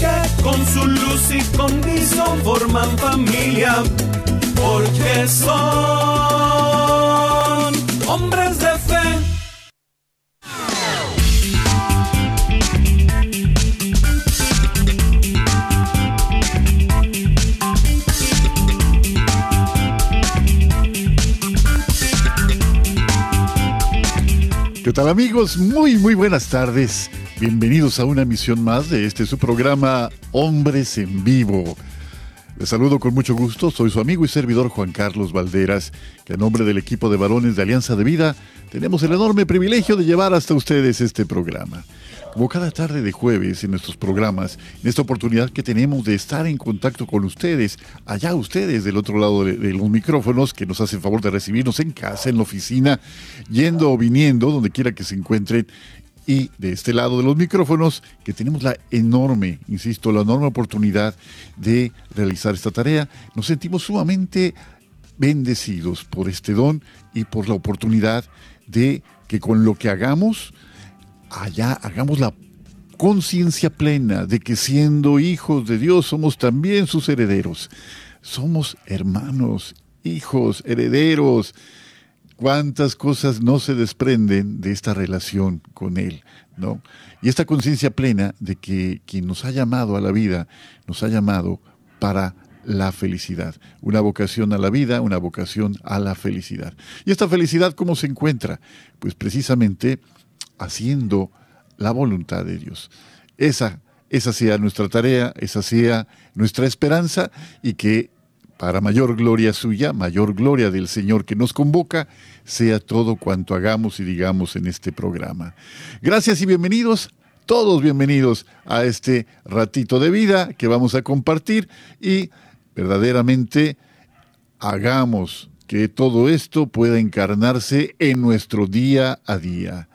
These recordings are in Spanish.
que con su luz y condición forman familia, porque son hombres de fe. ¿Qué tal amigos? Muy, muy buenas tardes. Bienvenidos a una emisión más de este su programa Hombres en Vivo. Les saludo con mucho gusto, soy su amigo y servidor Juan Carlos Valderas, que a nombre del equipo de varones de Alianza de Vida tenemos el enorme privilegio de llevar hasta ustedes este programa. Como cada tarde de jueves en nuestros programas, en esta oportunidad que tenemos de estar en contacto con ustedes, allá ustedes del otro lado de, de, los micrófonos, que nos hacen favor de recibirnos en casa, en la oficina, yendo o viniendo, donde quiera que se encuentren, y de este lado de los micrófonos, que tenemos la enorme, insisto, la enorme oportunidad de realizar esta tarea, nos sentimos sumamente bendecidos por este don y por la oportunidad de que con lo que hagamos, allá hagamos la conciencia plena de que siendo hijos de Dios somos también sus herederos. Somos hermanos, hijos, herederos cuántas cosas no se desprenden de esta relación con Él, ¿no? Y esta conciencia plena de que quien nos ha llamado a la vida, nos ha llamado para la felicidad. Una vocación a la vida, una vocación a la felicidad. ¿Y esta felicidad cómo se encuentra? Pues precisamente haciendo la voluntad de Dios. Esa, esa sea nuestra tarea, esa sea nuestra esperanza y que para mayor gloria suya, mayor gloria del Señor que nos convoca, sea todo cuanto hagamos y digamos en este programa. Gracias y bienvenidos, todos bienvenidos a este ratito de vida que vamos a compartir y verdaderamente hagamos que todo esto pueda encarnarse en nuestro día a día.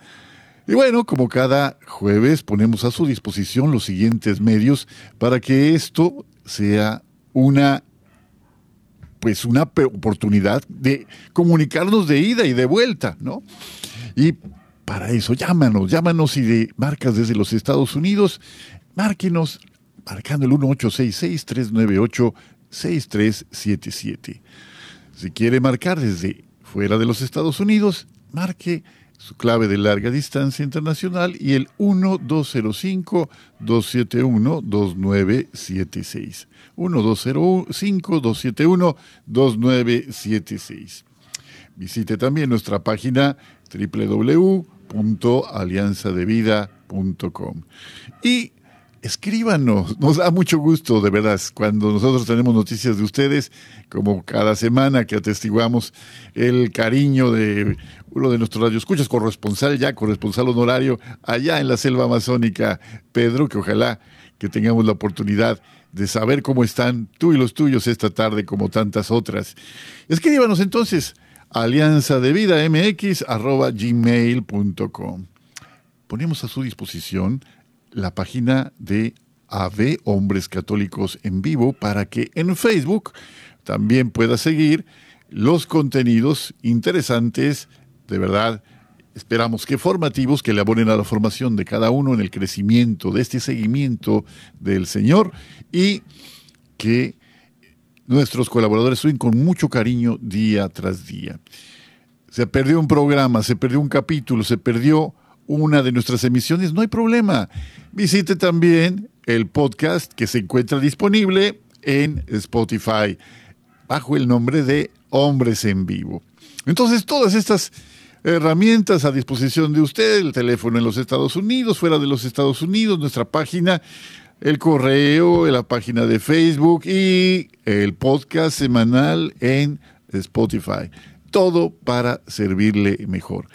Y bueno, como cada jueves ponemos a su disposición los siguientes medios para que esto sea una pues una oportunidad de comunicarnos de ida y de vuelta, ¿no? Y para eso, llámanos, llámanos y de marcas desde los Estados Unidos, márquenos marcando el 1866-398-6377. Si quiere marcar desde fuera de los Estados Unidos, marque su clave de larga distancia internacional y el 1205-271-2976. 1205-271-2976. Visite también nuestra página www.alianzadevida.com. Y escríbanos, nos da mucho gusto, de verdad, cuando nosotros tenemos noticias de ustedes, como cada semana que atestiguamos el cariño de uno de nuestros radioescuchas, corresponsal ya, corresponsal honorario, allá en la selva amazónica, Pedro, que ojalá que tengamos la oportunidad de saber cómo están tú y los tuyos esta tarde, como tantas otras. Escríbanos entonces alianza de vida mx arroba gmail.com. Ponemos a su disposición la página de AV Hombres Católicos en Vivo para que en Facebook también pueda seguir los contenidos interesantes, de verdad, esperamos que formativos, que le abonen a la formación de cada uno en el crecimiento de este seguimiento del Señor y que nuestros colaboradores suben con mucho cariño día tras día. Se perdió un programa, se perdió un capítulo, se perdió una de nuestras emisiones, no hay problema. Visite también el podcast que se encuentra disponible en Spotify bajo el nombre de Hombres en Vivo. Entonces, todas estas herramientas a disposición de usted, el teléfono en los Estados Unidos, fuera de los Estados Unidos, nuestra página, el correo, la página de Facebook y el podcast semanal en Spotify. Todo para servirle mejor.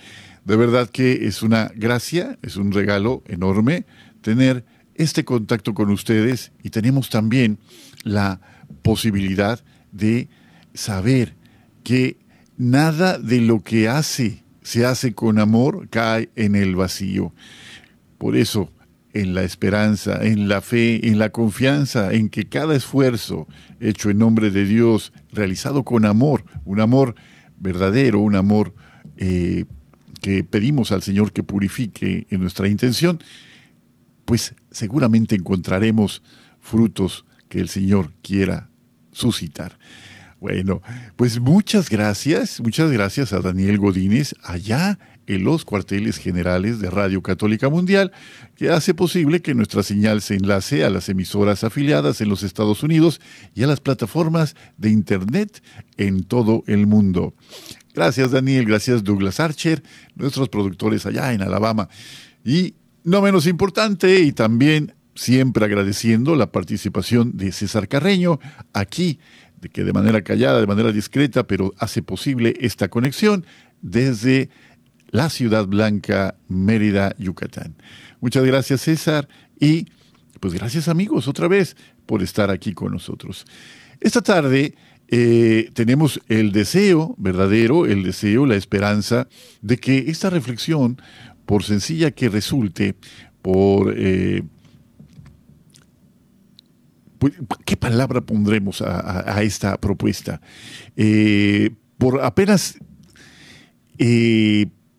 De verdad que es una gracia, es un regalo enorme tener este contacto con ustedes y tenemos también la posibilidad de saber que nada de lo que hace se hace con amor cae en el vacío. Por eso, en la esperanza, en la fe, en la confianza, en que cada esfuerzo hecho en nombre de Dios, realizado con amor, un amor verdadero, un amor eh, que pedimos al Señor que purifique en nuestra intención, pues seguramente encontraremos frutos que el Señor quiera suscitar. Bueno, pues muchas gracias, muchas gracias a Daniel Godínez allá en los cuarteles generales de Radio Católica Mundial, que hace posible que nuestra señal se enlace a las emisoras afiliadas en los Estados Unidos y a las plataformas de Internet en todo el mundo. Gracias Daniel, gracias Douglas Archer, nuestros productores allá en Alabama. Y no menos importante, y también siempre agradeciendo la participación de César Carreño aquí de que de manera callada, de manera discreta, pero hace posible esta conexión desde la Ciudad Blanca, Mérida, Yucatán. Muchas gracias César y pues gracias amigos otra vez por estar aquí con nosotros. Esta tarde eh, tenemos el deseo verdadero, el deseo, la esperanza de que esta reflexión, por sencilla que resulte, por eh, pues, ¿Qué palabra pondremos a, esta propuesta? Eh, por apenas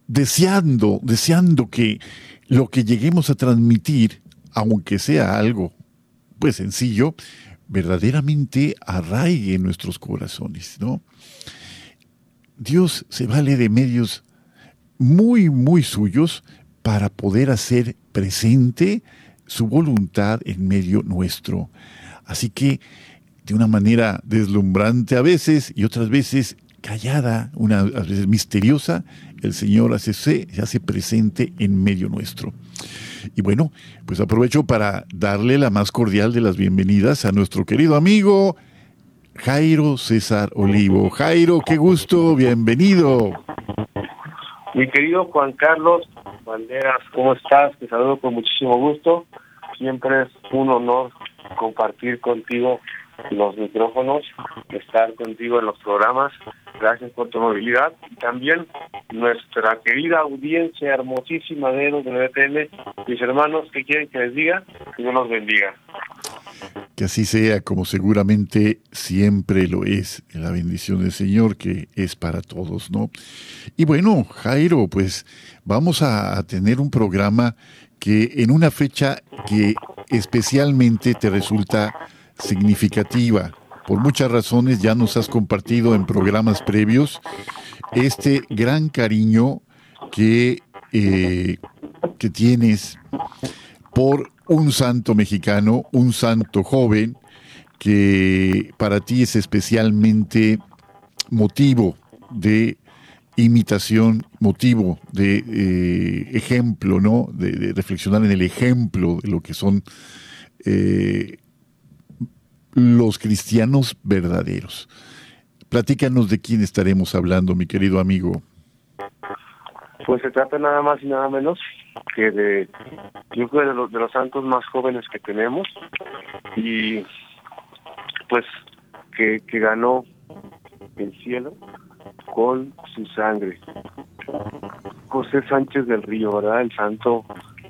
deseando, deseando que lo que lleguemos a transmitir, aunque sea algo pues sencillo, verdaderamente arraigue en nuestros corazones, ¿no? Dios se vale de medios muy, muy suyos para poder hacer presente su voluntad en medio nuestro. Así que de una manera deslumbrante a veces y otras veces callada, a veces misteriosa, el Señor hace, se hace presente en medio nuestro. Y bueno, pues aprovecho para darle la más cordial de las bienvenidas a nuestro querido amigo Jairo César Olivo. Jairo, qué gusto, bienvenido. Mi querido Juan Carlos Banderas, ¿cómo estás? Te saludo con muchísimo gusto. Siempre es un honor compartir contigo los micrófonos, estar contigo en los programas. Gracias por tu movilidad. Y también nuestra querida audiencia hermosísima de WTN, mis hermanos, que quieren que les diga? Que Dios los bendiga. Que así sea, como seguramente siempre lo es, la bendición del Señor que es para todos, ¿no? Y bueno, Jairo, pues vamos a tener un programa que en una fecha que especialmente te resulta significativa. Por muchas razones ya nos has compartido en programas previos este gran cariño que, eh, que tienes por un santo mexicano, un santo joven, que para ti es especialmente motivo de imitación, motivo de eh, ejemplo, ¿no? De, reflexionar en el ejemplo de lo que son eh, los cristianos verdaderos. Platícanos de quién estaremos hablando, mi querido amigo. Pues se trata nada más y nada menos que de, yo creo, de los, de los santos más jóvenes que tenemos y pues que, que ganó el cielo con su sangre. José Sánchez del Río, ¿verdad? El santo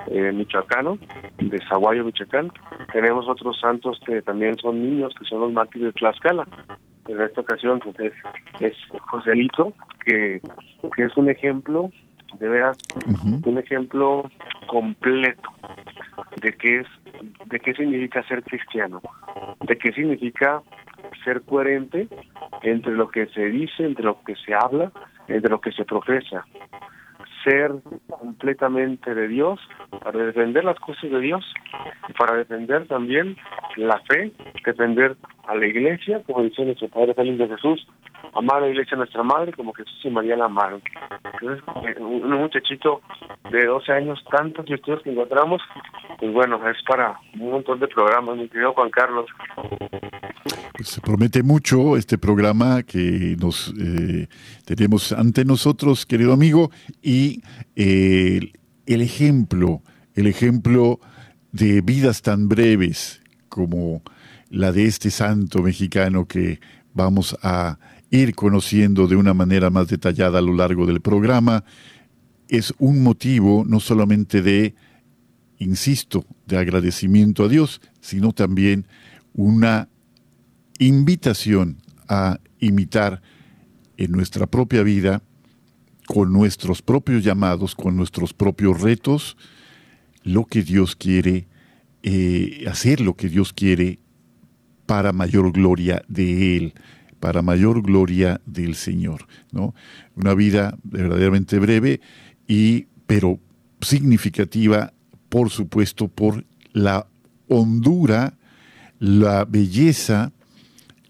eh, michoacano, de Zaguayo, Michoacán. Tenemos otros santos que también son niños, que son los mártires de Tlaxcala. En esta ocasión pues, es, es Joselito, que, que es un ejemplo, de veras, un ejemplo completo de qué es, de qué significa ser cristiano, de qué significa ser coherente entre lo que se dice, entre lo que se habla, entre lo que se profesa. Ser completamente de Dios, para defender las cosas de Dios, para defender también la fe, defender a la iglesia, como dice nuestro Padre Feliz de Jesús, amar a la iglesia nuestra madre como Jesús y María la amaron. Un muchachito de 12 años, tantos estudios que encontramos, pues bueno, es para un montón de programas, mi querido Juan Carlos. Pues se promete mucho este programa que nos eh, tenemos ante nosotros, querido amigo, y eh, el ejemplo, el ejemplo de vidas tan breves como la de este santo mexicano que vamos a ir conociendo de una manera más detallada a lo largo del programa, es un motivo no solamente de, insisto, de agradecimiento a Dios, sino también una invitación a imitar en nuestra propia vida, con nuestros propios llamados, con nuestros propios retos, lo que Dios quiere eh, hacer, lo que Dios quiere para mayor gloria de Él, para mayor gloria del Señor. ¿no? Una vida verdaderamente breve, y, pero significativa, por supuesto, por la hondura, la belleza,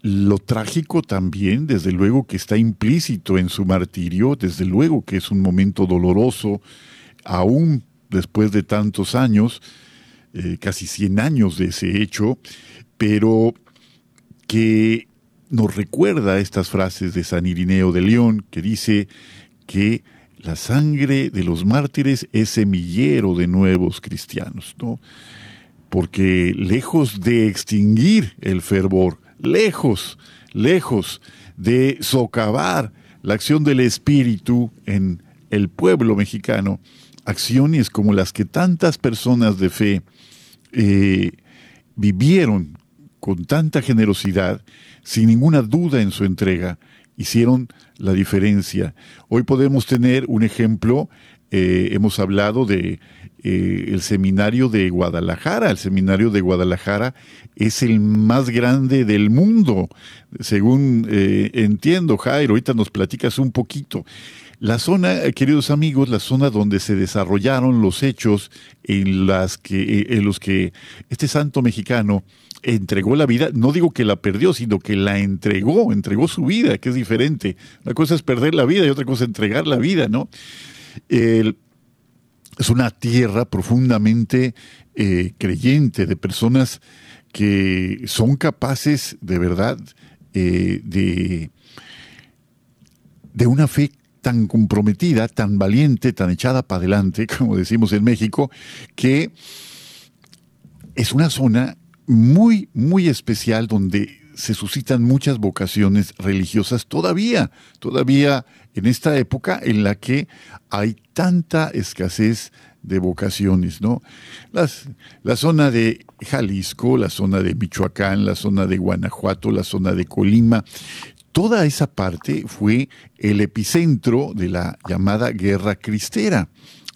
lo trágico también, desde luego que está implícito en su martirio, desde luego que es un momento doloroso, aún después de tantos años, eh, casi 100 años de ese hecho, pero que nos recuerda estas frases de San Irineo de León, que dice que la sangre de los mártires es semillero de nuevos cristianos, ¿no? Porque lejos de extinguir el fervor, lejos, lejos de socavar la acción del Espíritu en el pueblo mexicano, acciones como las que tantas personas de fe eh, vivieron con tanta generosidad, sin ninguna duda en su entrega, hicieron la diferencia. Hoy podemos tener un ejemplo, eh, hemos hablado de eh, el seminario de Guadalajara. El seminario de Guadalajara es el más grande del mundo, según eh, entiendo, Jairo. Ahorita nos platicas un poquito. La zona, queridos amigos, la zona donde se desarrollaron los hechos en, las que, en los que este santo mexicano entregó la vida, no digo que la perdió, sino que la entregó, entregó su vida, que es diferente. Una cosa es perder la vida y otra cosa es entregar la vida, ¿no? es una tierra profundamente eh, creyente de personas que son capaces de verdad eh, de, de una fe tan comprometida, tan valiente, tan echada para adelante, como decimos en México, que es una zona muy, muy especial donde se suscitan muchas vocaciones religiosas todavía, todavía en esta época en la que hay tanta escasez de vocaciones, ¿no? Las, la zona de Jalisco, la zona de Michoacán, la zona de Guanajuato, la zona de Colima, toda esa parte fue el epicentro de la llamada guerra cristera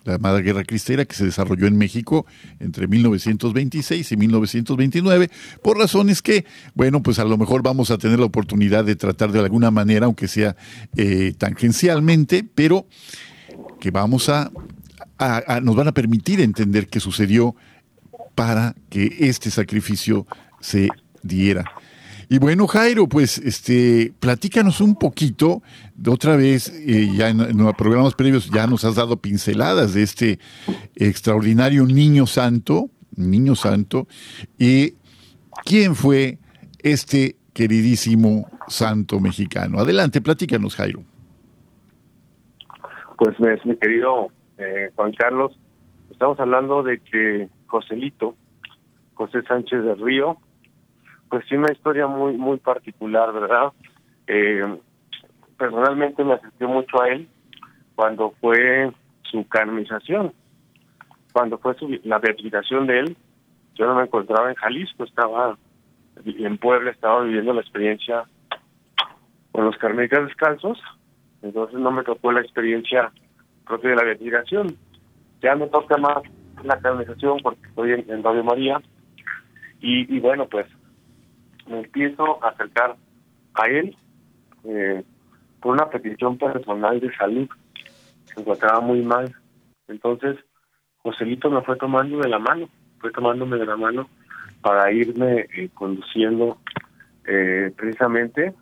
la llamada Guerra Cristera, que se desarrolló en México entre 1926 y 1929, por razones que, bueno, pues a lo mejor vamos a tener la oportunidad de tratar de alguna manera, aunque sea eh, tangencialmente, pero que vamos a, nos van a permitir entender qué sucedió para que este sacrificio se diera. Y bueno, Jairo, pues este, platícanos un poquito, de otra vez, eh, ya en, en, programas previos ya nos has dado pinceladas de este extraordinario niño santo, niño santo, y quién fue este queridísimo santo mexicano. Adelante, platícanos, Jairo. Pues mi querido eh, Juan Carlos, estamos hablando de que Joselito, José Sánchez del Río, pues tiene una historia muy muy particular, ¿verdad? Eh, personalmente me asistió mucho a él cuando fue su canonización, cuando fue su, la beatificación de él. Yo no me encontraba en Jalisco, estaba en Puebla, estaba viviendo la experiencia con los carmelitas descalzos, entonces no me tocó la experiencia propia de la beatificación. Ya me toca más la canonización porque estoy en, en Radio María y, y bueno, pues me empiezo a acercar a él eh, por una petición personal de salud. Se encontraba muy mal. Entonces, Joselito me fue tomando de la mano, fue tomándome de la mano para irme eh, conduciendo eh, precisamente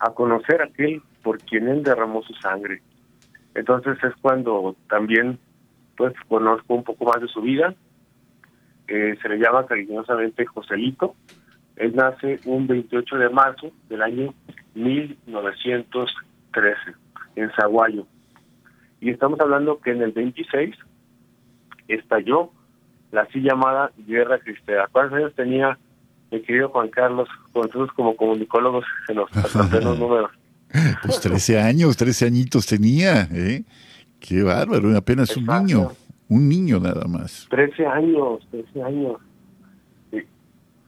a conocer a aquel por quien él derramó su sangre. Entonces es cuando también pues conozco un poco más de su vida. Eh, se le llama cariñosamente Joselito él nace un 28 de marzo del año 1913 en Zaguayo. Y estamos hablando que en el 26 estalló la así llamada Guerra Cristera. ¿Cuántos años tenía mi querido Juan Carlos, nosotros como comunicólogos se nos los números. Pues 13 años, 13 añitos tenía, ¿eh? Qué bárbaro, apenas un niño, un niño nada más. 13 años, 13 años.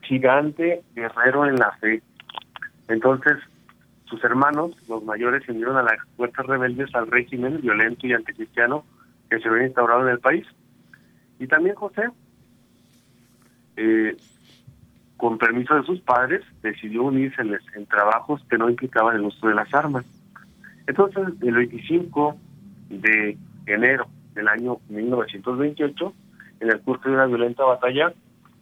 Gigante, guerrero en la fe. Entonces, sus hermanos, los mayores, se unieron a las fuerzas rebeldes al régimen violento y anticristiano que se había instaurado en el país. Y también José, eh, con permiso de sus padres, decidió unirse en trabajos que no implicaban el uso de las armas. Entonces, el 25 de enero del año 1928, en el curso de una violenta batalla,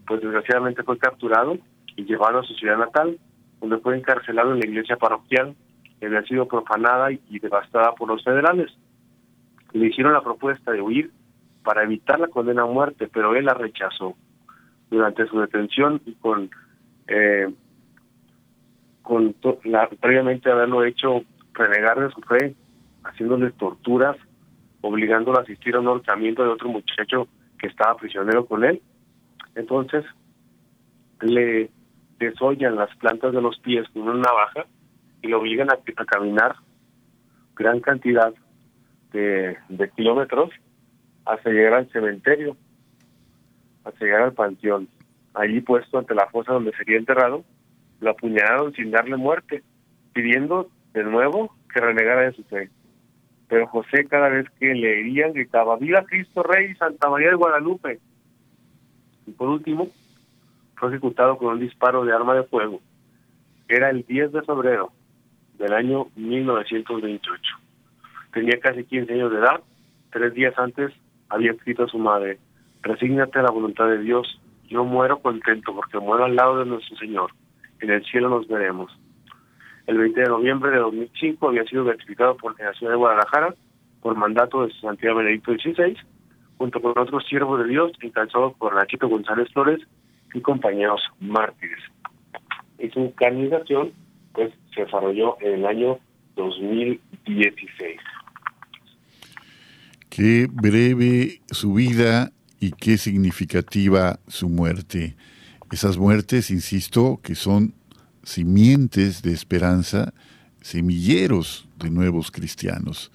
pues desgraciadamente fue capturado y llevado a su ciudad natal, donde fue encarcelado en la iglesia parroquial que había sido profanada y devastada por los federales. Le hicieron la propuesta de huir para evitar la condena a muerte, pero él la rechazó. Durante su detención y con, eh, con previamente haberlo hecho renegar de su fe, haciéndole torturas, obligándolo a asistir a un ahorcamiento de otro muchacho que estaba prisionero con él. Entonces, le desollan las plantas de los pies con una navaja y lo obligan a, caminar gran cantidad de, kilómetros hasta llegar al cementerio, hasta llegar al panteón. Allí puesto ante la fosa donde sería enterrado, lo apuñalaron sin darle muerte, pidiendo de nuevo que renegara de su fe. Pero José cada vez que le herían gritaba, ¡Viva Cristo Rey, Santa María de Guadalupe! Y por último, fue ejecutado con un disparo de arma de fuego. Era el 10 de febrero del año 1928. Tenía casi 15 años de edad. Tres días antes había escrito a su madre, resígnate a la voluntad de Dios, yo muero contento porque muero al lado de nuestro Señor. En el cielo nos veremos. El 20 de noviembre de 2005 había sido beatificado por la ciudad de Guadalajara por mandato de Santiago Benedicto XVI, junto con otros siervos de Dios encabezados por Nachito González Flores y compañeros mártires. Y su canonización pues se desarrolló en el año 2016. Qué breve su vida y qué significativa su muerte. Esas muertes, insisto, que son simientes de esperanza, semilleros de nuevos cristianos.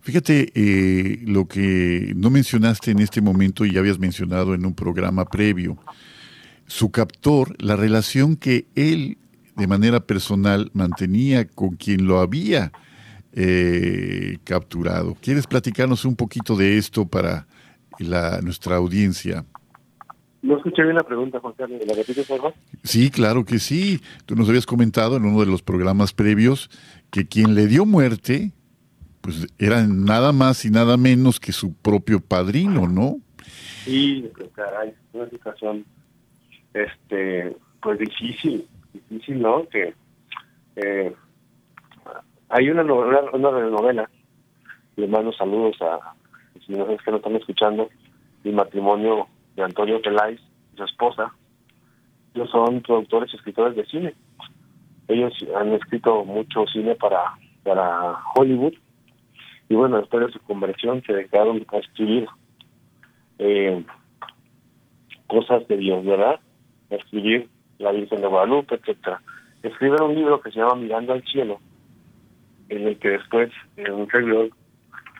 Fíjate eh, lo que no mencionaste en este momento y ya habías mencionado en un programa previo. Su captor, la relación que él de manera personal mantenía con quien lo había eh, capturado. ¿Quieres platicarnos un poquito de esto para la, nuestra audiencia? No escuché bien la pregunta, Juan Carlos. ¿La repites, por Sí, claro que sí. Tú nos habías comentado en uno de los programas previos que quien le dio muerte, pues era nada más y nada menos que su propio padrino, ¿no? Sí, caray, una situación, este, pues difícil, difícil, ¿no? Que eh, hay una, novela, una novela, le mando saludos a los que nos están escuchando, mi matrimonio de Antonio Peláez su esposa. Ellos son productores y escritores de cine. Ellos han escrito mucho cine para, para Hollywood. Y bueno, después de su conversión se dedicaron a escribir eh, cosas de Dios, ¿verdad? Escribir La Virgen de Guadalupe, etcétera. Escriben un libro que se llama Mirando al Cielo, en el que después, en un servidor,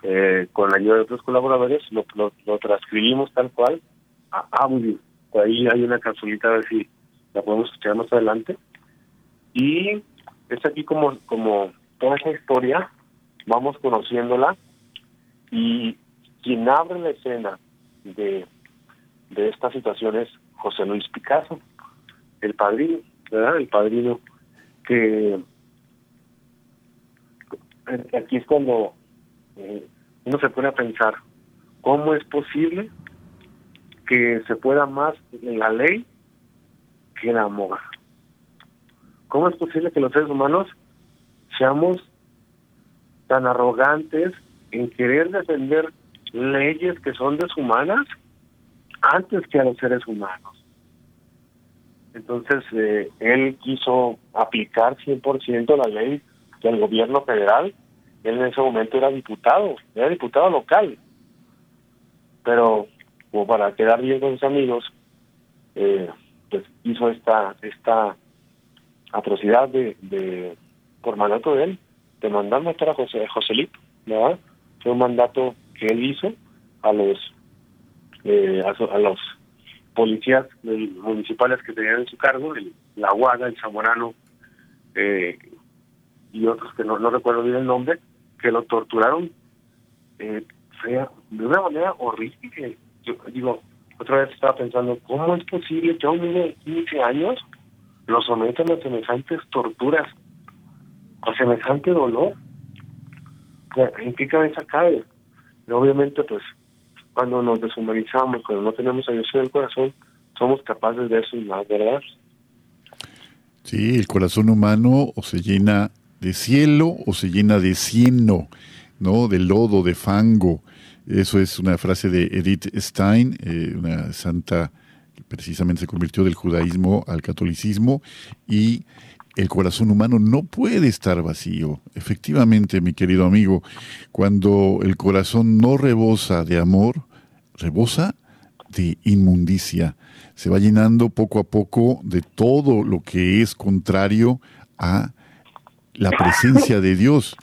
eh, con la ayuda de otros colaboradores, lo, lo transcribimos tal cual a audio. Ahí hay una capsulita a ver si la podemos escuchar más adelante. Y es aquí como, como toda esa historia, vamos conociéndola y quien abre la escena de, de esta situación es José Luis Picasso, el padrino, ¿verdad? El padrino que aquí es cuando eh, uno se pone a pensar, ¿cómo es posible que se pueda más la ley que en amor. ¿Cómo es posible que los seres humanos seamos tan arrogantes en querer defender leyes que son deshumanas antes que a los seres humanos? Entonces, eh, él quiso aplicar 100% la ley del gobierno federal. Él en ese momento era diputado, era diputado local. Pero como para quedar bien con sus amigos, eh, pues hizo esta esta atrocidad de, de por mandato de él de mandar matar a José Joselito, ¿verdad? Fue un mandato que él hizo a los eh, a, los policías municipales que tenían en su cargo, el, la Guada, el Zamorano eh, y otros que no, no recuerdo bien el nombre, que lo torturaron eh, de una manera horrible. Yo digo, otra vez estaba pensando, ¿cómo es posible que a un niño de 15 años lo sometan a semejantes torturas, a semejante dolor? ¿En qué cabeza cabe? Y obviamente, pues, cuando nos deshumanizamos, cuando no tenemos a Dios en el corazón, somos capaces de eso y más, ¿verdad? Sí, el corazón humano o se llena de cielo o se llena de cieno, ¿no? De lodo, de fango. Eso es una frase de Edith Stein, eh, una santa que precisamente se convirtió del judaísmo al catolicismo y el corazón humano no puede estar vacío. Efectivamente, mi querido amigo, cuando el corazón no rebosa de amor, rebosa de inmundicia. Se va llenando poco a poco de todo lo que es contrario a la presencia de Dios,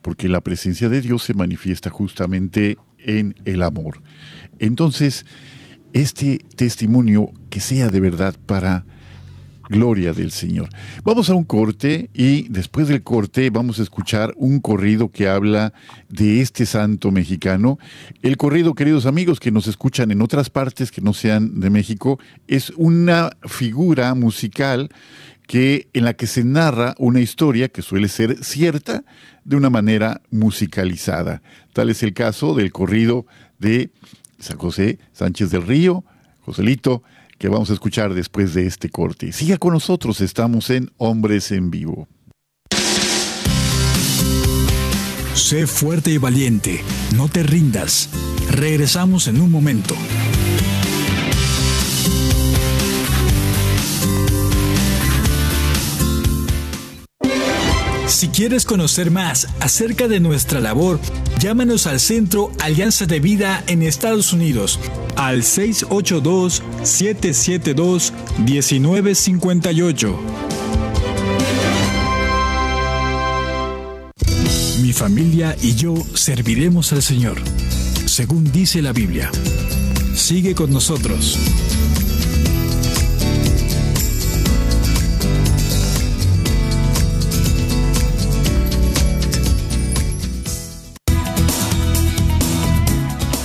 porque la presencia de Dios se manifiesta justamente en el amor. Entonces, este testimonio que sea de verdad para gloria del Señor. Vamos a un corte y después del corte vamos a escuchar un corrido que habla de este santo mexicano. El corrido, queridos amigos que nos escuchan en otras partes que no sean de México, es una figura musical que en la que se narra una historia que suele ser cierta de una manera musicalizada. Tal es el caso del corrido de San José Sánchez del Río, Joselito, que vamos a escuchar después de este corte. Siga con nosotros, estamos en Hombres en Vivo. Sé fuerte y valiente, no te rindas. Regresamos en un momento. Si quieres conocer más acerca de nuestra labor, llámanos al Centro Alianza de Vida en Estados Unidos al 682-772-1958. Mi familia y yo serviremos al Señor, según dice la Biblia. Sigue con nosotros.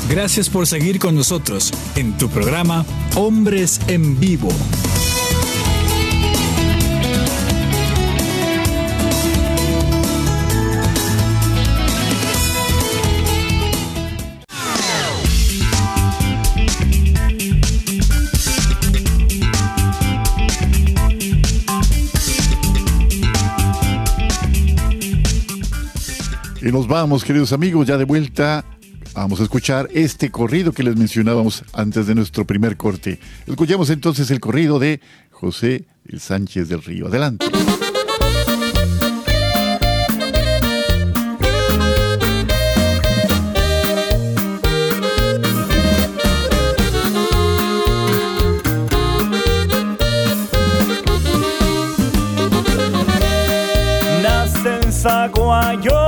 Gracias por seguir con nosotros en tu programa Hombres en Vivo. Y nos vamos, queridos amigos, ya de vuelta Vamos a escuchar este corrido que les mencionábamos antes de nuestro primer corte. Escuchemos entonces el corrido de José el Sánchez del Río. Adelante. Nace en Zaguayo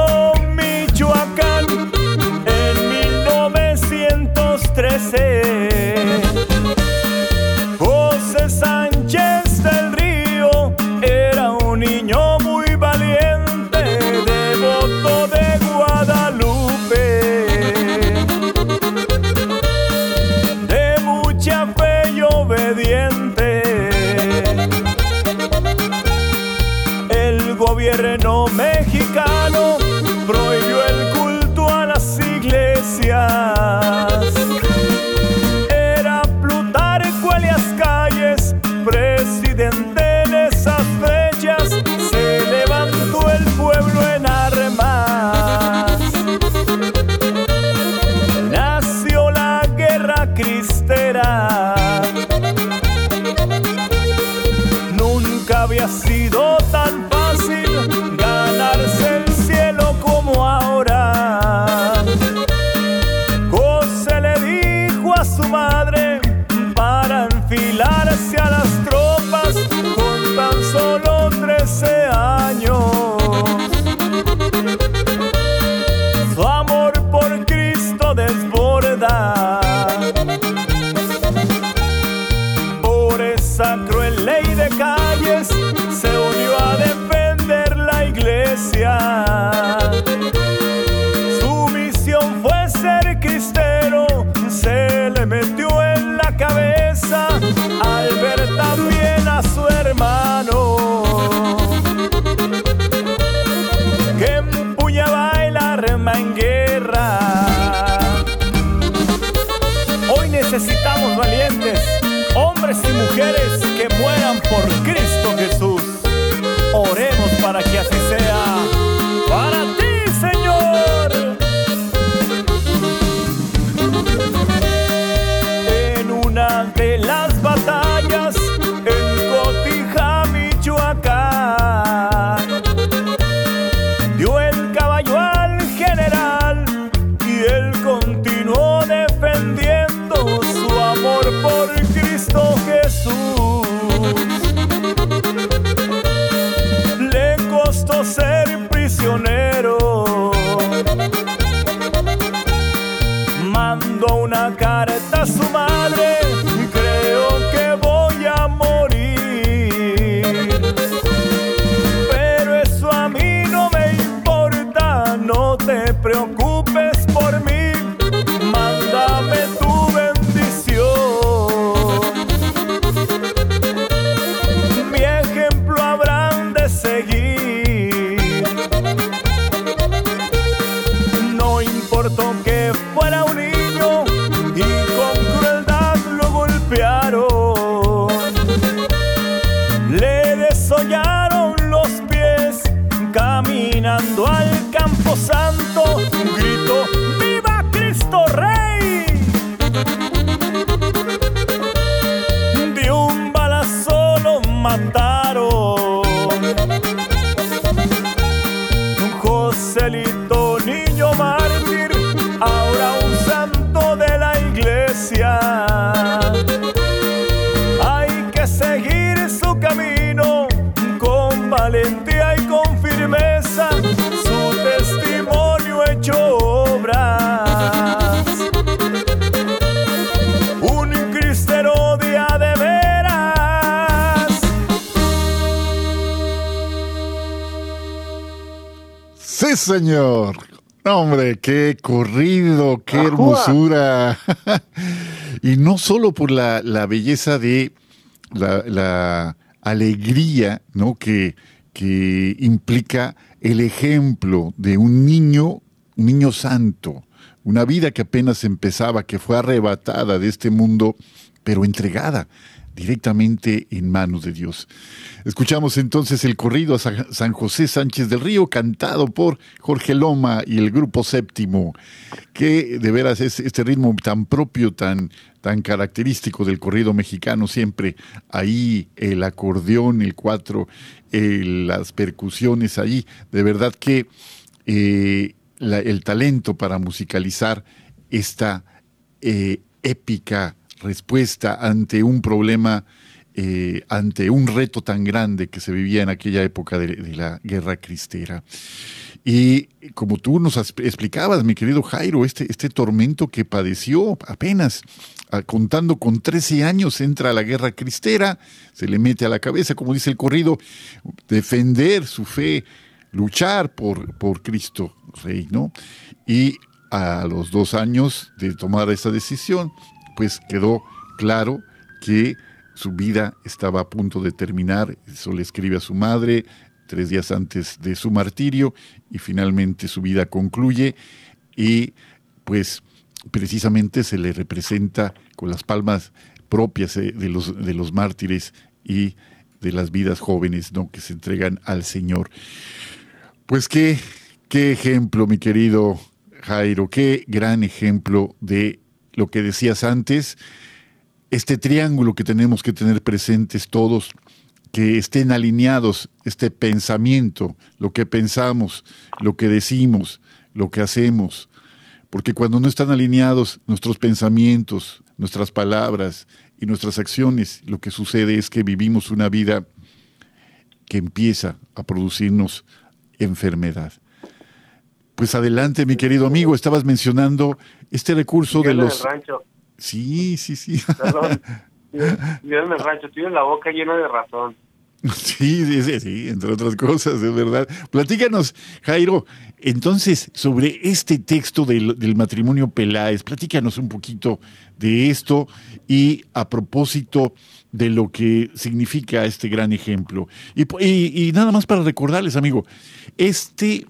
señor. Hombre, qué corrido, qué hermosura. y no solo por la, la belleza de la, la alegría ¿no? que, que implica el ejemplo de un niño, un niño santo, una vida que apenas empezaba, que fue arrebatada de este mundo, pero entregada directamente en manos de Dios. Escuchamos entonces el corrido a Sa- San José Sánchez del Río, cantado por Jorge Loma y el grupo séptimo, que de veras es este ritmo tan propio, tan, tan característico del corrido mexicano, siempre ahí el acordeón, el cuatro, eh, las percusiones ahí, de verdad que eh, el talento para musicalizar esta eh, épica respuesta ante un problema, eh, ante un reto tan grande que se vivía en aquella época de, la guerra cristera. Y como tú nos as- explicabas, mi querido Jairo, este, este tormento que padeció apenas, ah, contando con 13 años, entra a la guerra cristera, se le mete a la cabeza, como dice el corrido, defender su fe, luchar por, por Cristo Rey, ¿no? Y a los dos años de tomar esa decisión, pues quedó claro que su vida estaba a punto de terminar. Eso le escribe a su madre tres días antes de su martirio y finalmente su vida concluye y pues precisamente se le representa con las palmas propias eh, de los, de los mártires y de las vidas jóvenes ¿no? que se entregan al Señor. Pues qué, qué ejemplo, mi querido Jairo, qué gran ejemplo de lo que decías antes, este triángulo que tenemos que tener presentes todos, que estén alineados este pensamiento, lo que pensamos, lo que decimos, lo que hacemos, porque cuando no están alineados nuestros pensamientos, nuestras palabras y nuestras acciones, lo que sucede es que vivimos una vida que empieza a producirnos enfermedad. Pues adelante, mi querido amigo, estabas mencionando este recurso de Miguel del los... rancho. Sí, sí, sí. Perdón. en el rancho, tiene la boca llena de razón. Sí, sí, sí, entre otras cosas, es verdad. Platícanos, Jairo, entonces, sobre este texto del, matrimonio Peláez, platícanos un poquito de esto y a propósito de lo que significa este gran ejemplo. Y, y nada más para recordarles, amigo, este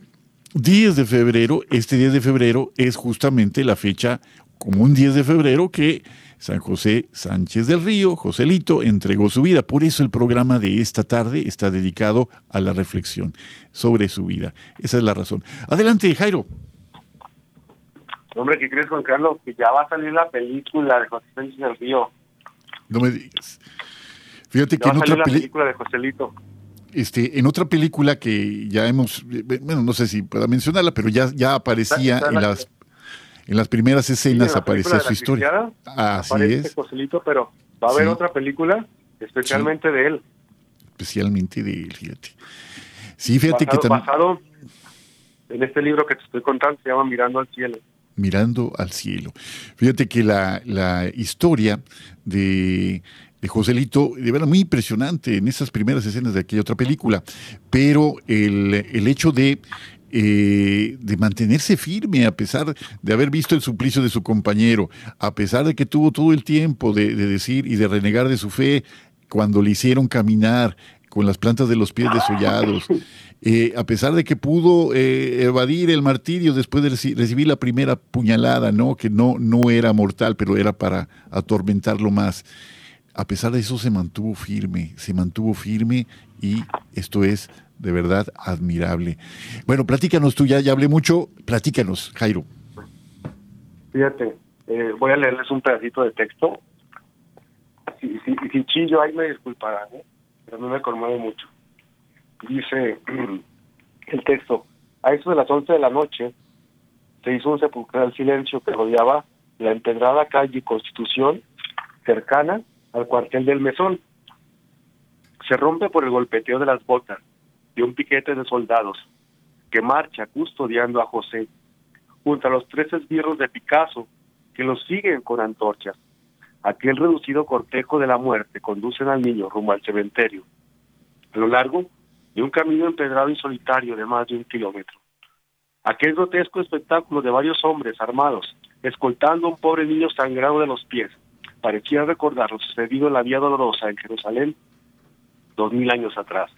10 de febrero, este 10 de febrero es justamente la fecha, como un 10 de febrero, que San José Sánchez del Río, Joselito, entregó su vida. Por eso el programa de esta tarde está dedicado a la reflexión sobre su vida. Esa es la razón. Adelante, Jairo. Hombre, ¿qué crees, Juan Carlos? Que ya va a salir la película de José Sánchez del Río. No me digas. Fíjate que en otra la película de Joselito. Este, en otra película que ya hemos, bueno, no sé si pueda mencionarla, pero ya, ya aparecía en las en las primeras escenas aparecía su historia. Así es. Joselito, pero va a haber otra película especialmente de él. Especialmente de él, fíjate. Sí, fíjate que también... Basado en este libro que te estoy contando, se llama Mirando al Cielo. Mirando al Cielo. Fíjate que la, la historia de de Joselito, de verdad muy impresionante en esas primeras escenas de aquella otra película, pero el, el hecho de eh, de mantenerse firme a pesar de haber visto el suplicio de su compañero, a pesar de que tuvo todo el tiempo de, decir y de renegar de su fe cuando le hicieron caminar con las plantas de los pies desollados, eh, a pesar de que pudo eh, evadir el martirio después de recibir la primera puñalada, ¿no? que no, no era mortal, pero era para atormentarlo más. A pesar de eso se mantuvo firme, se mantuvo firme y esto es de verdad admirable. Bueno, platícanos tú, ya, hablé mucho, platícanos, Jairo. Fíjate, eh, voy a leerles un pedacito de texto. Si, si chillo ahí me disculparán, ¿eh? pero a mí me conmueve mucho. Dice el texto, a eso de las 11 de la noche se hizo un sepulcral silencio que rodeaba la empedrada calle Constitución cercana al cuartel del mesón. Se rompe por el golpeteo de las botas un piquete de soldados que marcha custodiando a José, junto a los tres esbirros de Picasso que los siguen con antorchas. Aquel reducido cortejo de la muerte conducen al niño rumbo al cementerio, a lo largo de un camino empedrado y solitario de más de un kilómetro. Aquel grotesco espectáculo de varios hombres armados escoltando a un pobre niño sangrado de los pies parecía recordar lo sucedido en la Vía Dolorosa en Jerusalén dos mil años atrás.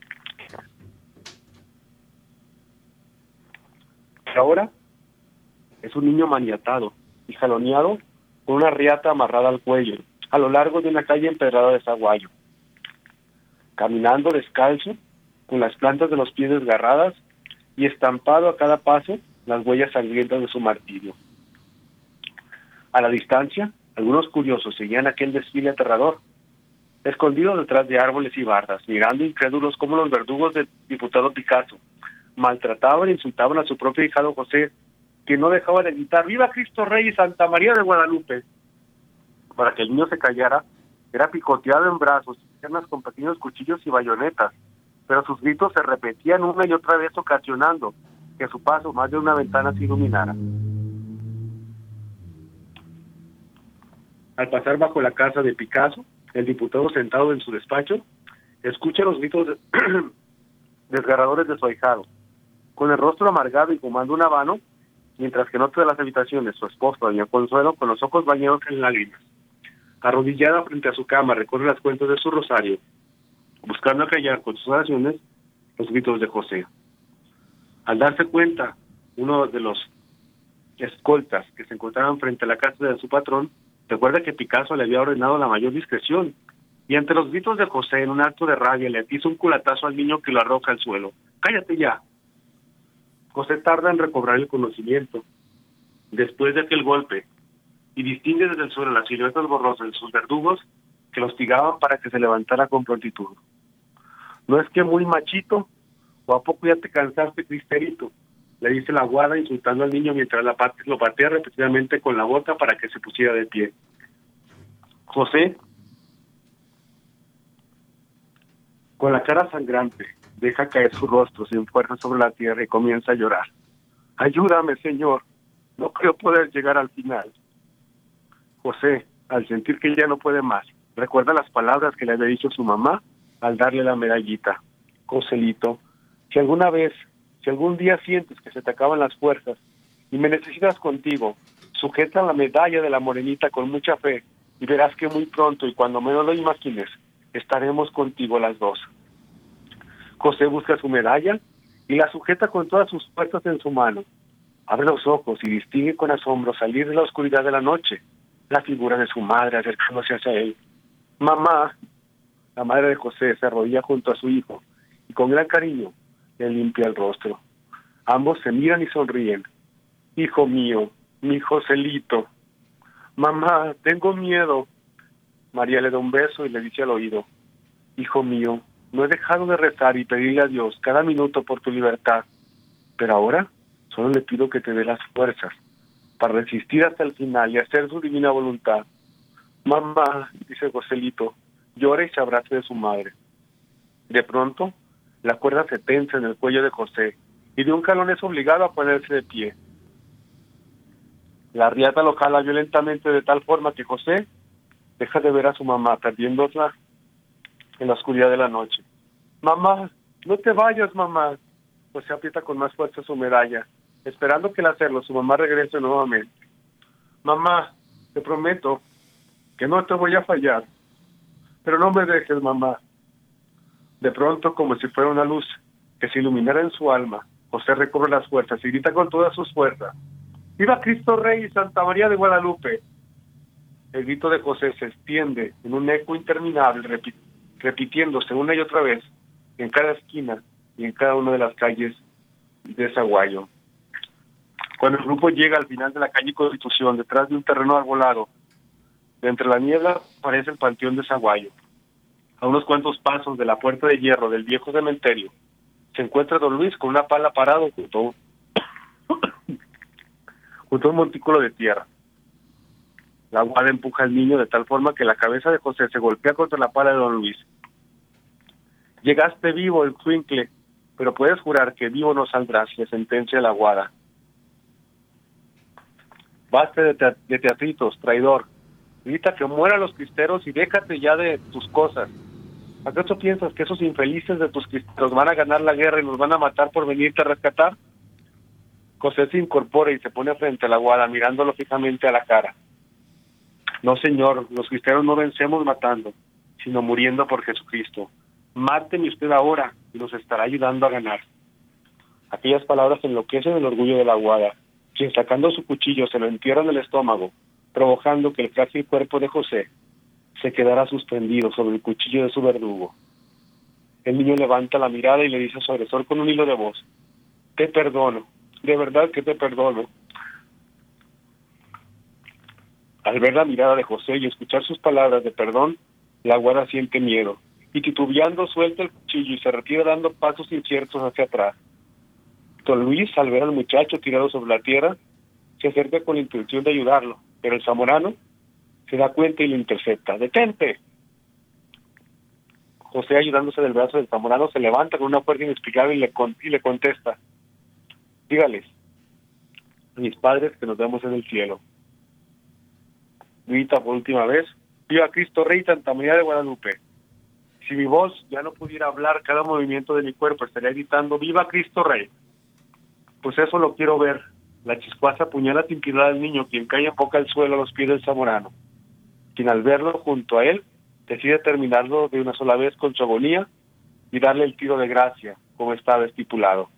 ahora es un niño maniatado y jaloneado con una riata amarrada al cuello a lo largo de una calle empedrada de zaguayo. Caminando descalzo, con las plantas de los pies desgarradas y estampado a cada paso las huellas sangrientas de su martirio. A la distancia, algunos curiosos seguían aquel desfile aterrador, escondidos detrás de árboles y bardas, mirando incrédulos como los verdugos del diputado Picasso, maltrataban e insultaban a su propio hijado José, que no dejaba de gritar ¡Viva Cristo Rey y Santa María de Guadalupe! Para que el niño se callara, era picoteado en brazos piernas con pequeños cuchillos y bayonetas, pero sus gritos se repetían una y otra vez ocasionando que a su paso más de una ventana se iluminara. Al pasar bajo la casa de Picasso, el diputado sentado en su despacho, escucha los gritos desgarradores de su ahijado con el rostro amargado y fumando un habano, mientras que en otra de las habitaciones su esposa, doña Consuelo, con los ojos bañados en lágrimas. Arrodillada frente a su cama, recorre las cuentas de su rosario, buscando acallar con sus oraciones los gritos de José. Al darse cuenta, uno de los escoltas que se encontraban frente a la casa de su patrón, recuerda que Picasso le había ordenado la mayor discreción, y ante los gritos de José, en un acto de rabia, le atiza un culatazo al niño que lo arroja al suelo. ¡Cállate ya! José tarda en recobrar el conocimiento después de aquel golpe y distingue desde el suelo las siluetas borrosas de sus verdugos que lo hostigaban para que se levantara con prontitud. No es que muy machito, o a poco ya te cansaste, Cristerito, le dice la guarda insultando al niño mientras la lo patea repetidamente con la bota para que se pusiera de pie. José, con la cara sangrante, deja caer su rostro sin fuerza sobre la tierra y comienza a llorar. Ayúdame, Señor, no creo poder llegar al final. José, al sentir que ya no puede más, recuerda las palabras que le había dicho su mamá al darle la medallita. Joselito, si alguna vez, si algún día sientes que se te acaban las fuerzas y me necesitas contigo, sujeta la medalla de la morenita con mucha fe y verás que muy pronto y cuando menos lo imagines, estaremos contigo las dos. José busca su medalla y la sujeta con todas sus fuerzas en su mano. Abre los ojos y distingue con asombro salir de la oscuridad de la noche la figura de su madre acercándose hacia él. Mamá, la madre de José, se arrodilla junto a su hijo y con gran cariño le limpia el rostro. Ambos se miran y sonríen. Hijo mío, mi Joselito. Mamá, tengo miedo. María le da un beso y le dice al oído, Hijo mío, no he dejado de rezar y pedirle a Dios cada minuto por tu libertad, pero ahora solo le pido que te dé las fuerzas para resistir hasta el final y hacer su divina voluntad. Mamá, dice Joselito, llora y se abraza de su madre. De pronto, la cuerda se tensa en el cuello de José y de un calón es obligado a ponerse de pie. La riata lo jala violentamente de tal forma que José deja de ver a su mamá, perdiéndola en la oscuridad de la noche. Mamá, no te vayas, mamá. Se aprieta con más fuerza su medalla, esperando que al hacerlo su mamá regrese nuevamente. Mamá, te prometo que no te voy a fallar, pero no me dejes, mamá. De pronto, como si fuera una luz que se iluminara en su alma, José recobre las fuerzas y grita con todas sus fuerzas. ¡Viva Cristo Rey y Santa María de Guadalupe! El grito de José se extiende en un eco interminable, repitiéndose una y otra vez en cada esquina y en cada una de las calles de Zaguayo. Cuando el grupo llega al final de la calle Constitución, detrás de un terreno arbolado, de entre la niebla aparece el panteón de Zaguayo. A unos cuantos pasos de la puerta de hierro del viejo cementerio, se encuentra don Luis con una pala parado junto, a un montículo de tierra. La guada empuja al niño de tal forma que la cabeza de José se golpea contra la pala de don Luis. Llegaste vivo, el twinkle, pero puedes jurar que vivo no saldrás, le sentencia la guada. Baste de, de teatritos, traidor. Grita que mueran los cristeros y déjate ya de tus cosas. ¿Acaso piensas que esos infelices de tus cristeros van a ganar la guerra y nos van a matar por venirte a rescatar? José se incorpora y se pone frente a la guada, mirándolo fijamente a la cara. No, señor, los cristeros no vencemos matando, sino muriendo por Jesucristo. Máteme usted ahora y nos estará ayudando a ganar. Aquellas palabras enloquecen el orgullo de la guada, quien sacando su cuchillo se lo entierra en el estómago, provocando que el frágil cuerpo de José se quedara suspendido sobre el cuchillo de su verdugo. El niño levanta la mirada y le dice a su agresor con un hilo de voz, te perdono, de verdad que te perdono. Al ver la mirada de José y escuchar sus palabras de perdón, la guada siente miedo y titubeando suelta el cuchillo y se retira dando pasos inciertos hacia atrás. Don Luis, al ver al muchacho tirado sobre la tierra, se acerca con la intención de ayudarlo, pero el zamorano se da cuenta y lo intercepta. ¡Detente! José, ayudándose del brazo del zamorano, se levanta con una fuerza inexplicable y le, y le contesta. Dígales, mis padres que nos vemos en el cielo. Grita por última vez, viva Cristo Rey Santa María de Guadalupe. Si mi voz ya no pudiera hablar, cada movimiento de mi cuerpo estaría gritando, viva Cristo Rey. Pues eso lo quiero ver. La chiscuaza apuñala sin al niño, quien cae en boca al suelo a los pies del zamorano, quien al verlo junto a él decide terminarlo de una sola vez con su agonía y darle el tiro de gracia, como estaba estipulado.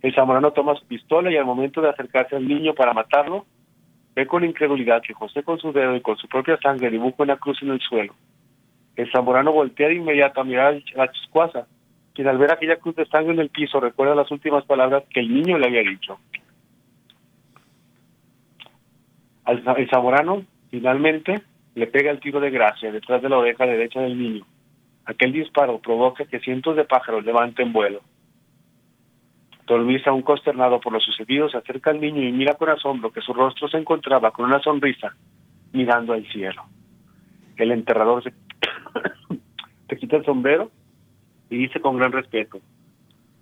El zamorano toma su pistola y al momento de acercarse al niño para matarlo, ve con incredulidad que José con su dedo y con su propia sangre dibuja una cruz en el suelo. El zamorano voltea de inmediato a mirar a chiscuaza, quien al ver aquella cruz de sangre en el piso recuerda las últimas palabras que el niño le había dicho. El zamorano finalmente le pega el tiro de gracia detrás de la oreja derecha del niño. Aquel disparo provoca que cientos de pájaros levanten vuelo. Don Luis, aún consternado por lo sucedido, se acerca al niño y mira con asombro que su rostro se encontraba con una sonrisa mirando al cielo. El enterrador se, quita el sombrero y dice con gran respeto,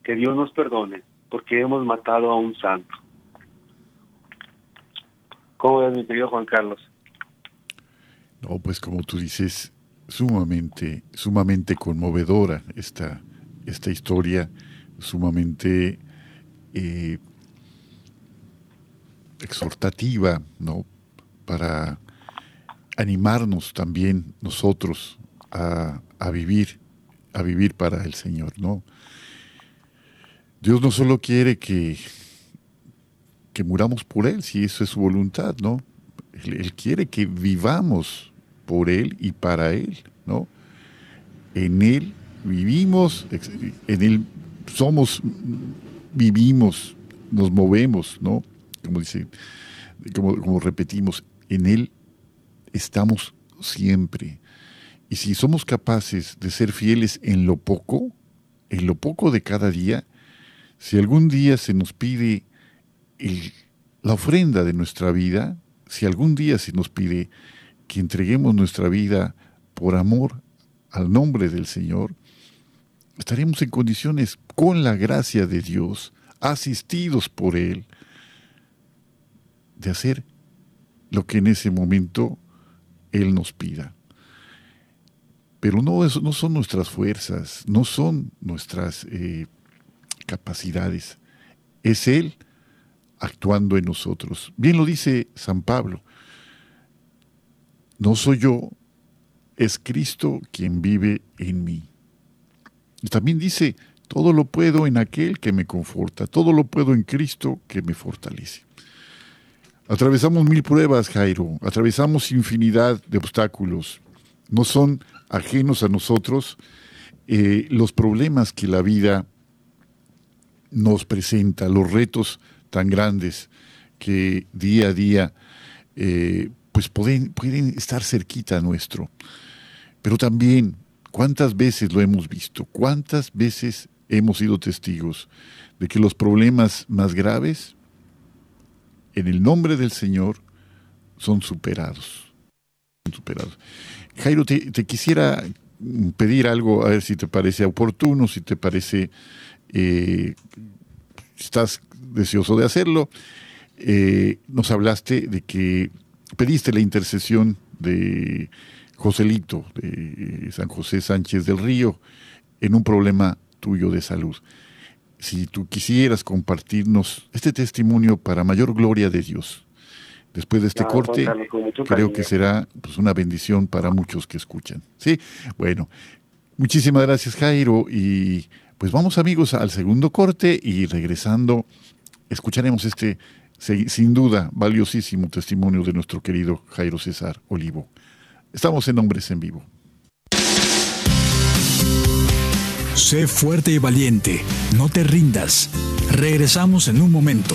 que Dios nos perdone porque hemos matado a un santo. ¿Cómo es, mi querido Juan Carlos? No, pues como tú dices, sumamente, sumamente conmovedora esta, esta historia, sumamente eh, exhortativa, ¿no? Para animarnos también nosotros a, a, vivir, a vivir para el Señor, ¿no? Dios no solo quiere que, que muramos por Él, si eso es su voluntad, ¿no? Él, quiere que vivamos por Él y para Él, ¿no? En Él vivimos, en Él somos, vivimos, nos movemos, ¿no? Como dice, como, como repetimos, en Él estamos siempre. Y si somos capaces de ser fieles en lo poco, en lo poco de cada día, si algún día se nos pide la ofrenda de nuestra vida, si algún día se nos pide que entreguemos nuestra vida por amor al nombre del Señor, estaremos en condiciones, con la gracia de Dios, asistidos por Él, de hacer lo que en ese momento Él nos pida. Pero no, no son nuestras fuerzas, no son nuestras eh, capacidades. Es Él actuando en nosotros. Bien lo dice San Pablo. No soy yo, es Cristo quien vive en mí. Y también dice, todo lo puedo en aquel que me conforta, todo lo puedo en Cristo que me fortalece. Atravesamos mil pruebas, Jairo, atravesamos infinidad de obstáculos. No son ajenos a nosotros eh, los problemas que la vida nos presenta, los retos tan grandes que día a día eh, pues pueden, pueden estar cerquita nuestro. Pero también, ¿cuántas veces lo hemos visto? ¿Cuántas veces hemos sido testigos de que los problemas más graves, en el nombre del Señor, son superados? superados. Jairo, te, quisiera pedir algo, a ver si te parece oportuno, si te parece, eh, estás deseoso de hacerlo. Eh, nos hablaste de que pediste la intercesión de Joselito, de San José Sánchez del Río, en un problema tuyo de salud. Si tú quisieras compartirnos este testimonio para mayor gloria de Dios, después de este corte, creo que será pues, una bendición para muchos que escuchan. Sí, bueno, muchísimas gracias Jairo y pues vamos amigos al segundo corte y regresando escucharemos este, sin duda, valiosísimo testimonio de nuestro querido Jairo César Olivo. Estamos en Hombres en Vivo. Sé fuerte y valiente, no te rindas. Regresamos en un momento.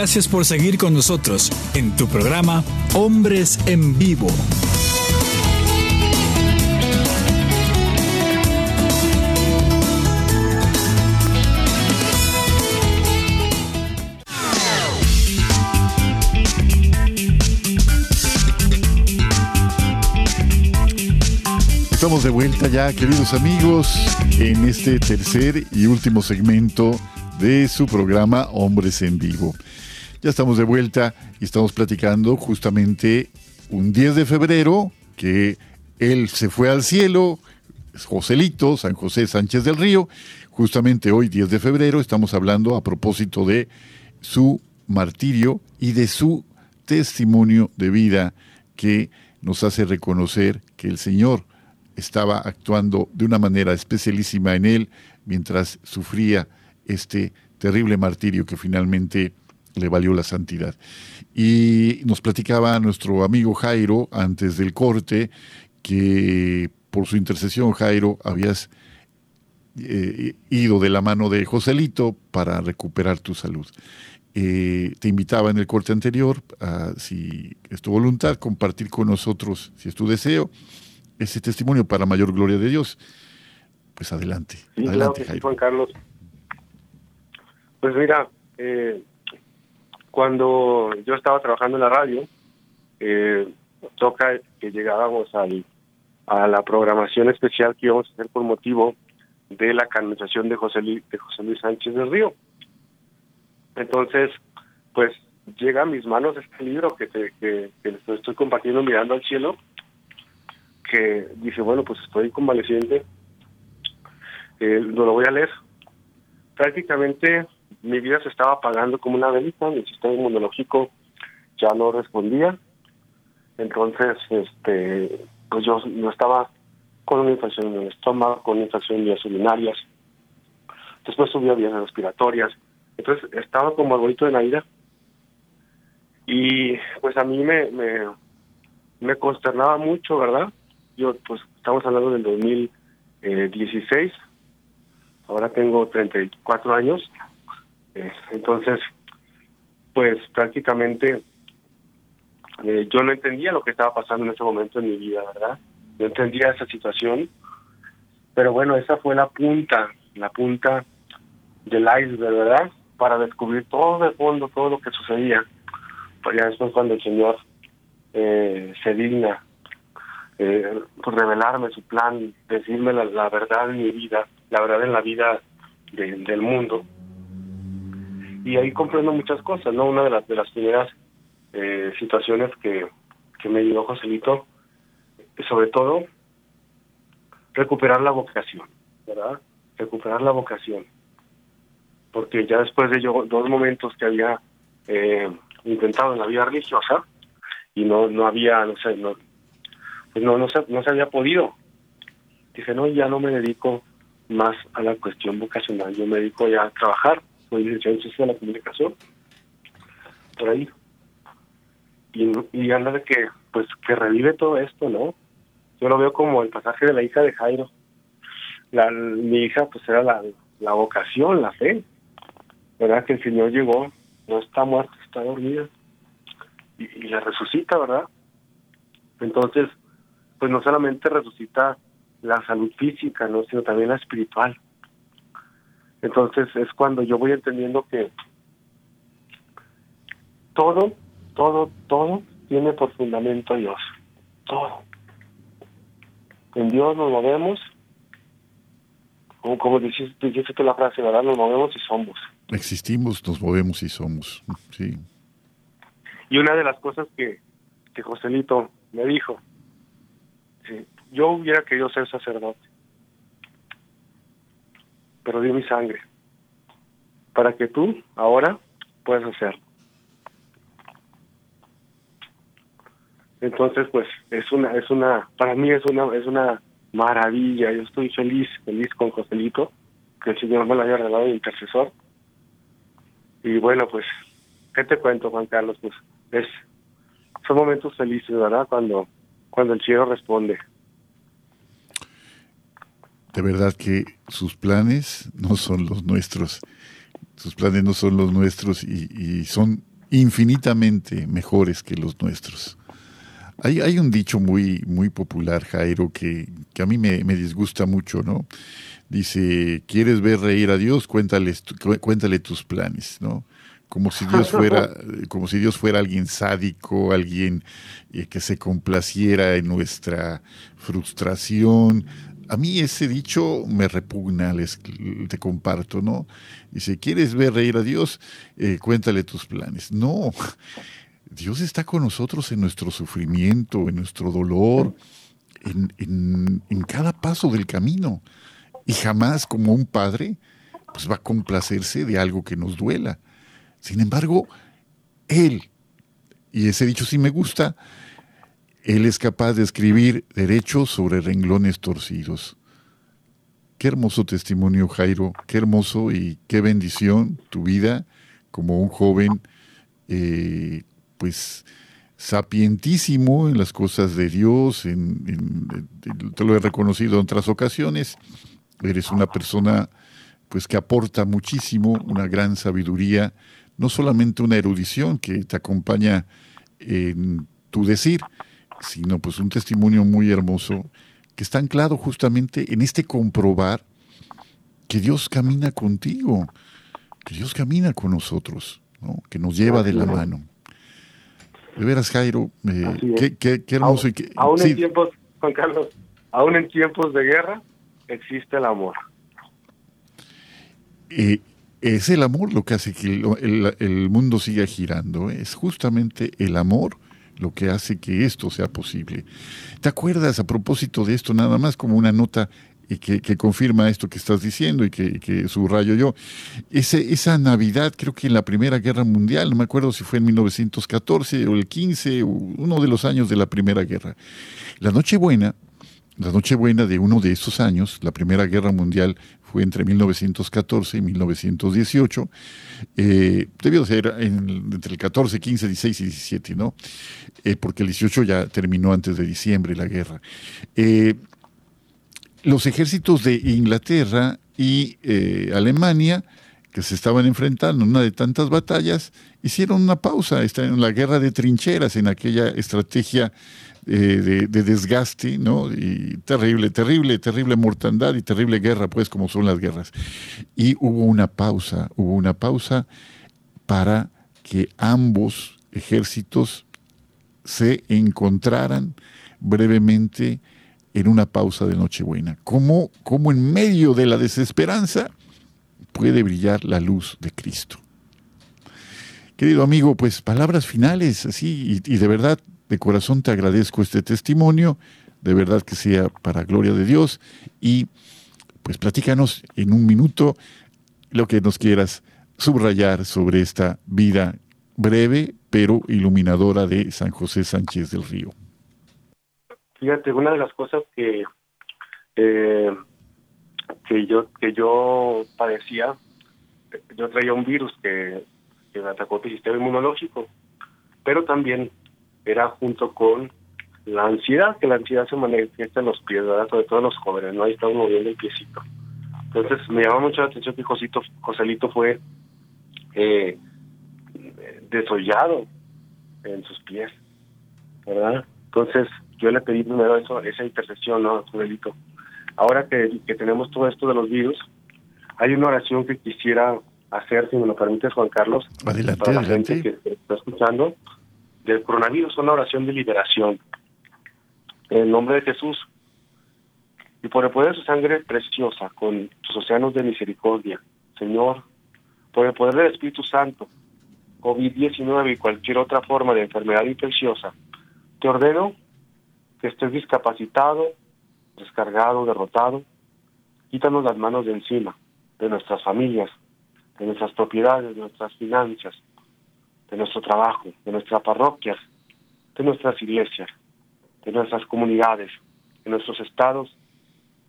Gracias por seguir con nosotros en tu programa Hombres en Vivo. Estamos de vuelta ya, queridos amigos, en este tercer y último segmento de su programa Hombres en Vivo. Ya estamos de vuelta y estamos platicando justamente un 10 de febrero que él se fue al cielo, Joselito, San José Sánchez del Río. Justamente hoy, 10 de febrero, estamos hablando a propósito de su martirio y de su testimonio de vida que nos hace reconocer que el Señor estaba actuando de una manera especialísima en él mientras sufría este terrible martirio que finalmente le valió la santidad. Y nos platicaba nuestro amigo Jairo antes del corte que por su intercesión, Jairo, habías eh, ido de la mano de Joselito para recuperar tu salud. Eh, te invitaba en el corte anterior, a, si es tu voluntad, compartir con nosotros, si es tu deseo, ese testimonio para mayor gloria de Dios. Pues adelante. adelante. Juan Carlos. Pues mira, eh, cuando yo estaba trabajando en la radio, eh, toca que llegábamos al, a la programación especial que íbamos a hacer por motivo de la canonización de José, Luis, de José Luis Sánchez del Río. Entonces, pues llega a mis manos este libro que, te, que, estoy compartiendo mirando al cielo, que dice, bueno, pues estoy convaleciente, eh, no lo voy a leer. Prácticamente mi vida se estaba apagando como una velita, mi sistema inmunológico ya no respondía, entonces, este, pues yo, no estaba con una infección en el estómago, con una infección en vías urinarias, después subía vías respiratorias, entonces estaba como arbolito de Navidad. Y pues a mí me, me, consternaba mucho, ¿verdad? Yo, pues estamos hablando del 2016, ahora tengo 34 años, entonces, pues prácticamente eh, yo no entendía lo que estaba pasando en ese momento en mi vida, ¿verdad? No entendía esa situación, pero bueno, esa fue la punta, la punta del iceberg, ¿verdad? Para descubrir todo de fondo, todo lo que sucedía. Pues ya después cuando el Señor eh, se digna eh, pues revelarme su plan, decirme la, verdad en mi vida, la verdad en la vida del mundo. Y ahí comprendo muchas cosas, ¿no? Una de las, de las primeras eh, situaciones que, que me dio Joselito, sobre todo recuperar la vocación, ¿verdad? Recuperar la vocación. Porque ya después de yo, dos momentos que había eh, intentado en la vida religiosa y no no había, no sé, no, pues no, no, se, no se había podido. Dije, no, ya no me dedico más a la cuestión vocacional, yo me dedico ya a trabajar, soy licenciado en Ciencia de la Comunicación, por ahí, y, y de que pues que revive todo esto, ¿no? Yo lo veo como el pasaje de la hija de Jairo. Mi hija pues era la, la vocación, la fe, ¿verdad? Que el Señor llegó, no está muerta, está dormida y, y la resucita, ¿verdad? Entonces, pues no solamente resucita la salud física, ¿no? sino también la espiritual. Entonces es cuando yo voy entendiendo que todo todo, todo tiene por fundamento a Dios. Todo. En Dios nos movemos, como, como dijiste, dijiste la frase, ¿verdad? Nos movemos y somos. Existimos, nos movemos y somos, sí. Y una de las cosas que, que Joselito me dijo, yo hubiera querido ser sacerdote, pero di mi sangre, para que tú ahora puedas hacerlo. Entonces, pues es una es una para mí es una es una maravilla. Yo estoy feliz, feliz con Joselito, que el Señor me lo haya regalado de intercesor. Y bueno, pues ¿qué te cuento, Juan Carlos? Pues es son momentos felices, ¿verdad? Cuando cuando el cielo responde. De verdad que sus planes no son los nuestros. Sus planes no son los nuestros y, y son infinitamente mejores que los nuestros. Hay, hay un dicho muy, muy popular, Jairo, que, que a mí me, me, disgusta mucho, ¿no? Dice, ¿quieres ver reír a Dios? Cuéntale, cuéntale tus planes, ¿no? Como si Dios fuera, como si Dios fuera alguien sádico, alguien eh, que se complaciera en nuestra frustración. A mí ese dicho me repugna, les, te comparto, ¿no? Dice, ¿quieres ver reír a Dios? Eh, cuéntale tus planes. No, Dios está con nosotros en nuestro sufrimiento, en nuestro dolor, en, cada paso del camino. Y jamás como un padre pues va a complacerse de algo que nos duela. Sin embargo, Él, y ese dicho sí me gusta, Él es capaz de escribir derechos sobre renglones torcidos. Qué hermoso testimonio, Jairo, qué hermoso y qué bendición tu vida como un joven eh, pues sapientísimo en las cosas de Dios, te lo he reconocido en otras ocasiones, eres una persona pues que aporta muchísimo, una gran sabiduría, no solamente una erudición que te acompaña en tu decir, sino pues un testimonio muy hermoso que está anclado justamente en este comprobar que Dios camina contigo, que Dios camina con nosotros, que nos lleva de la mano. De veras, Jairo, eh, qué, hermoso. Aún, en tiempos, Juan Carlos, aún en tiempos de guerra existe el amor. Eh, es el amor lo que hace que el, mundo siga girando. ¿eh? Es justamente el amor lo que hace que esto sea posible. ¿Te acuerdas a propósito de esto, nada más como una nota que, que confirma esto que estás diciendo y que, que subrayo yo? Ese, esa Navidad, creo que en la Primera Guerra Mundial, no me acuerdo si fue en 1914 o el 15, uno de los años de la Primera Guerra. La Nochebuena, la Nochebuena de uno de esos años, la Primera Guerra Mundial fue entre 1914 y 1918, eh, debió ser entre el 14, 15, 16 y 17, ¿no? Eh, porque el 18 ya terminó antes de diciembre la guerra. Eh, los ejércitos de Inglaterra y Alemania, que se estaban enfrentando en una de tantas batallas, hicieron una pausa, en la guerra de trincheras, en aquella estrategia eh, de, desgaste, ¿no? Y terrible, terrible, terrible mortandad y terrible guerra, pues como son las guerras. Y hubo una pausa, hubo una pausa para que ambos ejércitos se encontraran brevemente en una pausa de Nochebuena. Como, como en medio de la desesperanza puede brillar la luz de Cristo. Querido amigo, pues palabras finales, así, y de verdad de corazón te agradezco este testimonio, de verdad que sea para gloria de Dios y pues platícanos en un minuto lo que nos quieras subrayar sobre esta vida breve pero iluminadora de San José Sánchez del Río. Fíjate, una de las cosas que eh, que yo que yo padecía, yo traía un virus que, que me atacó el sistema inmunológico, pero también era junto con la ansiedad, que la ansiedad se manifiesta en los pies, sobre todo en los jóvenes, ¿no? Ahí uno moviendo el piecito. Entonces me llama mucho la atención que Josito, Joselito fue eh, desollado en sus pies, ¿verdad? Entonces yo le pedí primero eso, esa intercesión, ¿no, Joselito? Ahora que, que tenemos todo esto de los virus, hay una oración que quisiera hacer, si me lo permites, Juan Carlos, adelante, para la gente que está escuchando del coronavirus, una oración de liberación. En el nombre de Jesús y por el poder de su sangre preciosa, con sus océanos de misericordia, Señor, por el poder del Espíritu Santo, COVID-19 y cualquier otra forma de enfermedad infecciosa, te ordeno que estés discapacitado, descargado, derrotado, quítanos las manos de encima, de nuestras familias, de nuestras propiedades, de nuestras finanzas, de nuestro trabajo, de nuestras parroquias, de nuestras iglesias, de nuestras comunidades, de nuestros estados,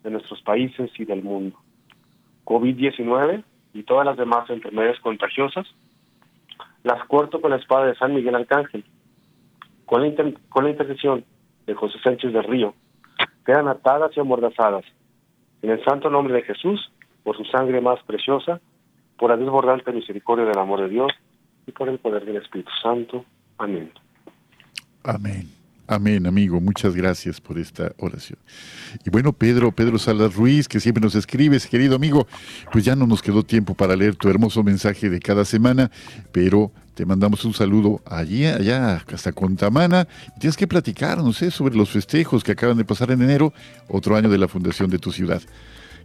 de nuestros países y del mundo. COVID-19 y todas las demás enfermedades contagiosas las corto con la espada de San Miguel Arcángel. Con la, con la intercesión de José Sánchez del Río, quedan atadas y amordazadas. En el santo nombre de Jesús, por su sangre más preciosa, por la desbordante misericordia del amor de Dios, por el poder del Espíritu Santo. Amén. Amén. Amén, amigo. Muchas gracias por esta oración. Y bueno, Pedro, Pedro Salas Ruiz, que siempre nos escribes, querido amigo, pues ya no nos quedó tiempo para leer tu hermoso mensaje de cada semana, pero te mandamos un saludo allí, allá, hasta Contamana. tienes que platicar, no sé, sobre los festejos que acaban de pasar en enero, otro año de la fundación de tu ciudad.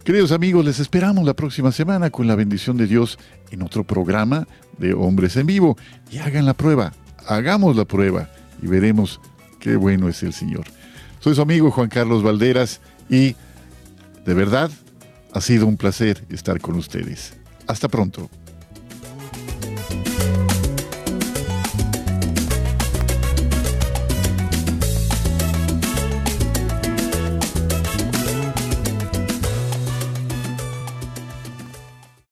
Queridos amigos, les esperamos la próxima semana con la bendición de Dios en otro programa de Hombres en Vivo. Y hagan la prueba, hagamos la prueba y veremos qué bueno es el Señor. Soy su amigo Juan Carlos Valderas y de verdad ha sido un placer estar con ustedes. Hasta pronto.